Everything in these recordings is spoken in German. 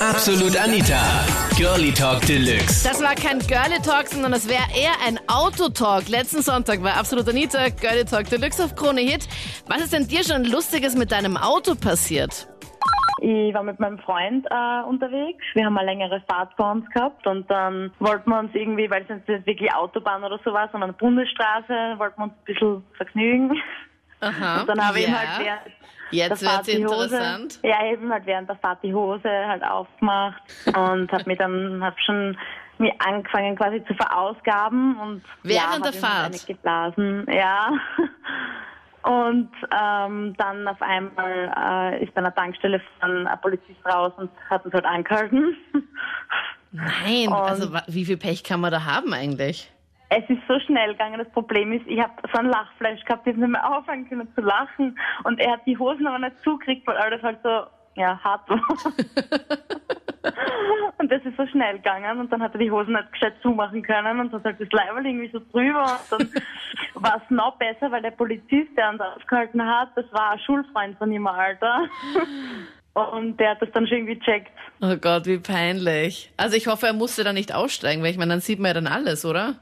Absolut Anita. Girlie Talk Deluxe. Das war kein Girlie Talk, sondern das wäre eher ein Autotalk. Letzten Sonntag war Absolut Anita, Girlie Talk Deluxe auf Krone Hit. Was ist denn dir schon Lustiges mit deinem Auto passiert? Ich war mit meinem Freund äh, unterwegs. Wir haben eine längere Fahrt vor uns gehabt und dann wollten wir uns irgendwie, weil es nicht wirklich Autobahn oder so war, sondern Bundesstraße, wollten wir uns ein bisschen vergnügen. Aha. Und dann habe ich ja. halt während Jetzt der Fahrt wird's die Hose, interessant. ja, ich habe halt während der Fahrt die Hose halt aufgemacht und habe mir dann hab schon mir angefangen quasi zu verausgaben und Während ja, der halt Fahrt? geblasen, ja. Und ähm, dann auf einmal äh, ist bei einer Tankstelle von ein Polizist raus und hat uns halt angehalten. Nein, Und- also wie viel Pech kann man da haben eigentlich? Es ist so schnell gegangen. Das Problem ist, ich habe so ein Lachfleisch gehabt, ich hab nicht mehr aufhören können zu lachen. Und er hat die Hosen aber nicht zugekriegt, weil alles halt so, ja, hart war. und das ist so schnell gegangen. Und dann hat er die Hosen nicht gescheit zumachen können und hat halt das Leiberl irgendwie so drüber. Und dann war es noch besser, weil der Polizist, der uns aufgehalten hat, das war ein Schulfreund von ihm, Alter. Und der hat das dann schon irgendwie checkt. Oh Gott, wie peinlich. Also ich hoffe, er musste da nicht aussteigen, weil ich meine, dann sieht man ja dann alles, oder?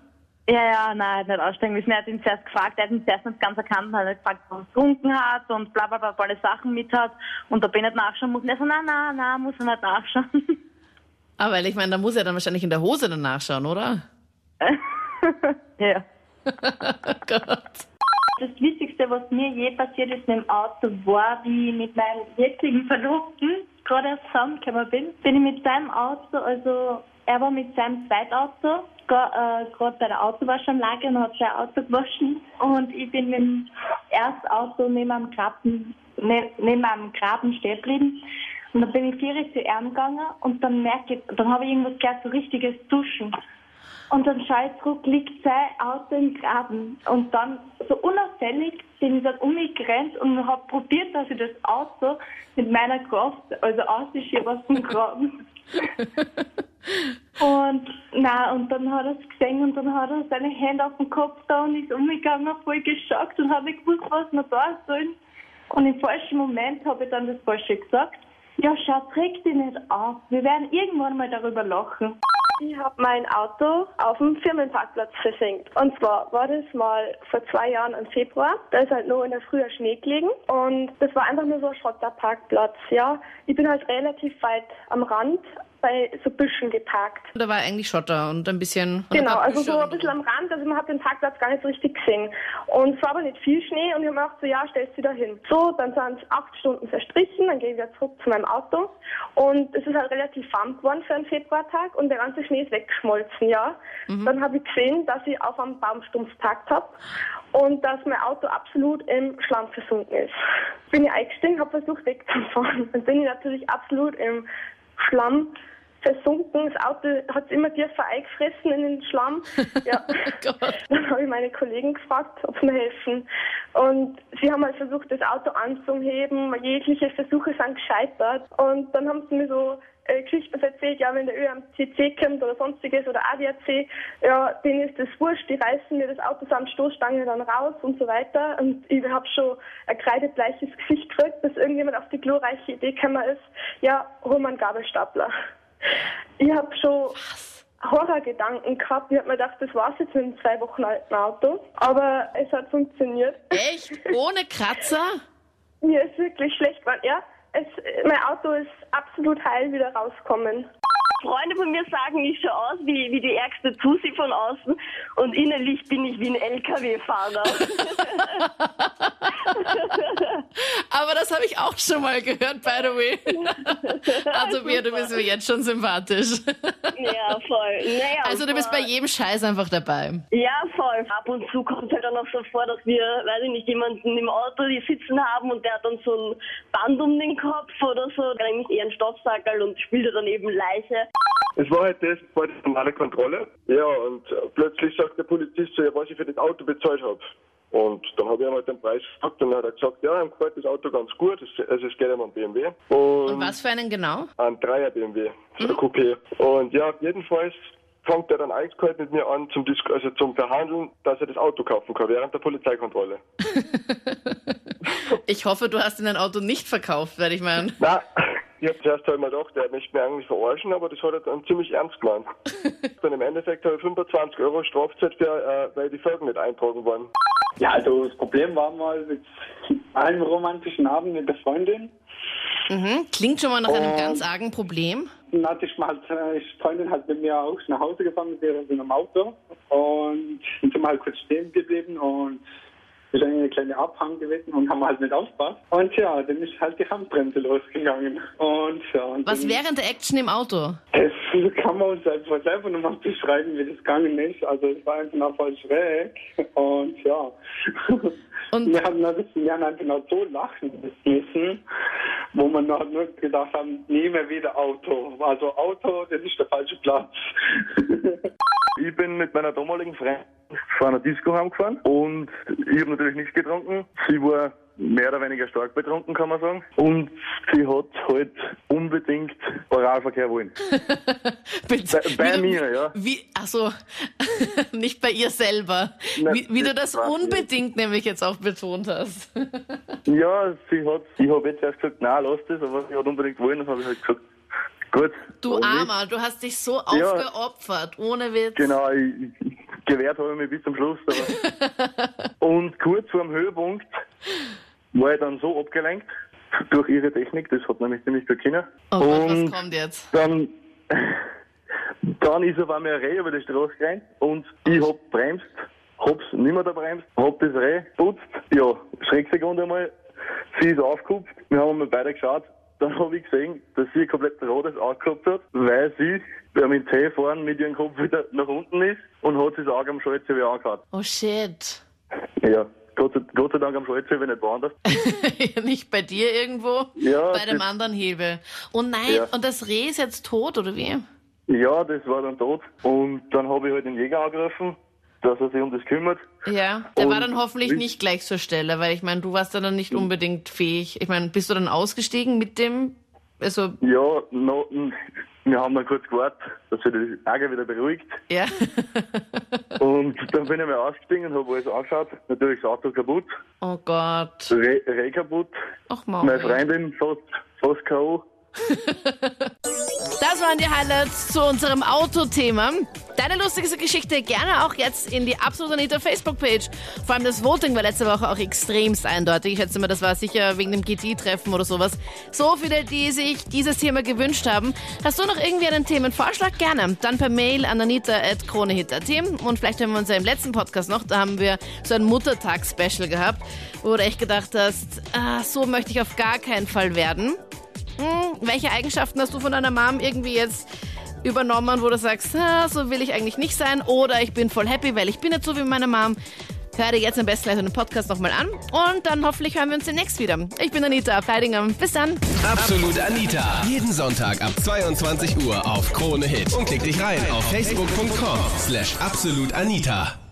Ja, ja, nein, er hat nicht aussteigen müssen. Er hat ihn zuerst gefragt, er hat ihn zuerst nicht ganz erkannt, er hat gefragt, was er getrunken hat und bla bla bla, ob er alle Sachen mit hat und ob er nicht nachschauen muss. Und er so, nein, nein, nein, muss er nicht nachschauen. Aber weil ich meine, da muss er dann wahrscheinlich in der Hose dann nachschauen, oder? ja. Gott. Das Witzigste, was mir je passiert ist mit dem Auto, war, wie ich mit meinem jetzigen Verlobten gerade erst zusammengekommen bin. Bin ich mit seinem Auto, also er war mit seinem Zweitauto gerade bei der Autowaschanlage und hat sein Auto gewaschen. Und ich bin mit dem ersten Auto neben einem Graben, stehen geblieben. Und dann bin ich vier zu ihm gegangen und dann merke ich, dann habe ich irgendwas gehört, so richtiges Duschen. Und dann schaue ich zurück, liegt sein Auto im Graben. Und dann, so unauffällig, bin ich dann umgerannt und habe probiert, dass ich das Auto mit meiner Kraft, also ausschiebe aus dem Graben. Und, na und dann hat er es gesehen und dann hat er seine Hände auf den Kopf da und ist umgegangen, voll geschockt und nicht gewusst, was wir da sollen. Und im falschen Moment habe ich dann das Falsche gesagt. Ja, schau, reg dich nicht auf. Wir werden irgendwann mal darüber lachen. Ich habe mein Auto auf dem Firmenparkplatz versenkt. Und zwar war das mal vor zwei Jahren im Februar. Da ist halt noch in der Früh Schnee gelegen. Und das war einfach nur so ein Schotterparkplatz. Ja, ich bin halt relativ weit am Rand bei so Büschen geparkt. Da war eigentlich Schotter und ein bisschen. Genau, also so ein bisschen am Rand, also man hat den Parkplatz gar nicht so richtig gesehen. Und es war aber nicht viel Schnee und ich habe mir gedacht, so ja, stellst du da hin. So, dann sind es acht Stunden verstrichen, dann gehe ich wieder zurück zu meinem Auto und es ist halt relativ warm geworden für einen Februartag und der ganze Schnee ist weggeschmolzen, ja. Dann habe ich gesehen, dass ich auf einem Baumstumpf parkt habe und dass mein Auto absolut im Schlamm versunken ist. Bin ich eingestiegen, habe versucht wegzufahren. Dann bin ich natürlich absolut im Schlamm versunken. Das Auto hat immer tiefer eingefressen in den Schlamm. Ja. Gott. Dann habe ich meine Kollegen gefragt, ob sie mir helfen. Und sie haben halt versucht, das Auto anzuheben. Jegliche Versuche sind gescheitert. Und dann haben sie mir so äh, Geschichten erzählt, ja, wenn der ÖMCC kommt oder sonstiges oder ADAC, ja, denen ist das wurscht, die reißen mir das Auto samt Stoßstange dann raus und so weiter. Und ich habe schon ein kreidebleiches Gesicht gekriegt, bis irgendjemand auf die glorreiche Idee gekommen ist, ja, einen Gabelstapler. Ich habe schon Horrorgedanken gehabt. Ich habe mir gedacht, das war's jetzt mit dem zwei Wochen alten Auto. Aber es hat funktioniert. Echt? Ohne Kratzer? Mir ist wirklich schlecht geworden. Ja, es, mein Auto ist absolut heil wieder rausgekommen. Freunde von mir sagen, ich schaue aus wie, wie die ärgste Tussi von außen und innerlich bin ich wie ein LKW-Fahrer. Aber das habe ich auch schon mal gehört, by the way. Also mir, du bist mir jetzt schon sympathisch. ja, voll. Naja, Also du bist bei jedem Scheiß einfach dabei. Ja, voll. Ab und zu kommt halt dann auch so vor, dass wir, weiß ich nicht, jemanden im Auto die sitzen haben und der hat dann so ein Band um den Kopf oder so, eigentlich eher ein Stoffsackerl und spielt dann eben Leiche. Es war halt das, war die normale Kontrolle. Ja, und plötzlich sagt der Polizist so, ja, was ich für das Auto bezahlt habe. Und dann habe ich ihm halt den Preis gesagt und dann hat er gesagt, ja, ihm gefällt das Auto ganz gut, es, also es geht um einen BMW. Und, Und was für einen genau? Ein Dreier BMW, so ein Coupé. Und ja, jedenfalls fängt er dann eiskalt mit mir an zum, Dis also zum Verhandeln, dass er das Auto kaufen kann während der Polizeikontrolle. Ich hoffe, du hast in dein Auto nicht verkauft, werde ich meinen. Na, Ich habe zuerst einmal gedacht, der möchte mich eigentlich verarschen, aber das hat er dann ziemlich ernst gemeint. dann im Endeffekt habe ich 25 Euro Strafzeit für, äh, weil die Folgen nicht eintragen waren. Ja, also das Problem war mal mit einem romantischen Abend mit der Freundin. Mhm. Klingt schon mal nach einem ganz argen Problem. Dann hatte ich mal, äh, die Freundin hat mit mir auch nach Hause gefahren ihrer in einem Auto und sind wir halt kurz stehen geblieben und ist eine kleine Abhang gewesen und haben halt nicht aufgepasst. Und ja, dann ist halt die Handbremse losgegangen. Und ja, und Was während der Action im Auto? Das kann man uns einfach selber nochmal beschreiben, wie das gegangen ist. Also es war einfach noch voll schräg. Und ja. Und- wir haben, dann- wir haben einfach noch so lachen müssen, wo wir noch nur gedacht haben, nie mehr wieder Auto. Also Auto, das ist der falsche Platz. Ich bin mit meiner damaligen Freundin von einer Disco heimgefahren und ich habe natürlich nichts getrunken. Sie war mehr oder weniger stark betrunken, kann man sagen. Und sie hat halt unbedingt Oralverkehr wollen. Bei- bei wie mir, ja. Wie, ach so, nicht bei ihr selber. Nein, Wie, wie du das unbedingt nämlich jetzt auch betont hast. Ja, sie hat, ich habe jetzt erst gesagt, nein, lass das, aber sie hat unbedingt wollen, dann habe ich halt gesagt, gut. Du nicht? Armer, du hast dich so Ja. aufgeopfert, ohne Witz. Genau, ich, gewehrt habe ich mich bis zum Schluss. Und kurz vor dem Höhepunkt war ich dann so abgelenkt durch ihre Technik, das hat nämlich ziemlich gut können. Oh Gott, was und kommt jetzt? dann, dann ist auf einmal ein Reh über die Straße gerannt und ich hab bremst, hab's nicht mehr da bremst, hab das Reh putzt, ja, Schrecksekunde einmal, sie ist aufgehupft, wir haben mal beide geschaut, dann habe ich gesehen, dass sie komplett rotes Auge gehabt hat, weil sie beim in C fahren mit ihrem Kopf wieder nach unten ist und hat sich das Auge am Schalter wieder angehauen. Oh shit. Ja, Gott sei, Gott sei Dank am Schalter, wenn nicht woanders. nicht bei dir irgendwo, Ja, bei dem anderen Hebel. Oh nein, Ja. und das Reh ist jetzt tot, oder wie? Ja, das war dann tot und dann habe ich halt den Jäger angerufen, dass er sich um das kümmert. Ja, der war Und dann hoffentlich nicht gleich zur Stelle, weil ich meine, du warst dann nicht unbedingt fähig. Ich meine, bist du dann ausgestiegen mit dem, also, Ja, no, wir haben dann kurz gewartet, dass sich die Ärger wieder beruhigt. ja. Und dann bin ich mal ausgestiegen und habe alles angeschaut. Natürlich das Auto kaputt, oh Gott. Reh, Reh kaputt, Ach meine Mauri. Freundin fast, fast K.O. Das waren die Highlights zu unserem Autothema. Deine lustigste Geschichte gerne auch jetzt in die Absolut Anita Facebook-Page. Vor allem das Voting war letzte Woche auch extremst eindeutig. Ich schätze mal, das war sicher wegen dem GT-Treffen oder sowas. So viele, die sich dieses Thema gewünscht haben. Hast du noch irgendwie einen Themenvorschlag? Gerne. Dann per Mail an anita.kronehit.at. Und vielleicht hören wir uns ja im letzten Podcast noch. Da haben wir so ein Muttertags-Special gehabt, wo du echt gedacht hast, ah, so möchte ich auf gar keinen Fall werden. Hm, welche Eigenschaften hast du von deiner Mom irgendwie jetzt übernommen, wo du sagst, ah, so will ich eigentlich nicht sein oder ich bin voll happy, weil ich bin nicht so wie meine Mom. Hör dir jetzt am besten gleich den Podcast nochmal an und dann hoffentlich hören wir uns demnächst wieder. Ich bin Anita Feidinger. Bis dann. Absolut Anita. Jeden Sonntag ab 22 Uhr auf Krone Hit. Und klick dich rein auf facebook.com slash absolutanita.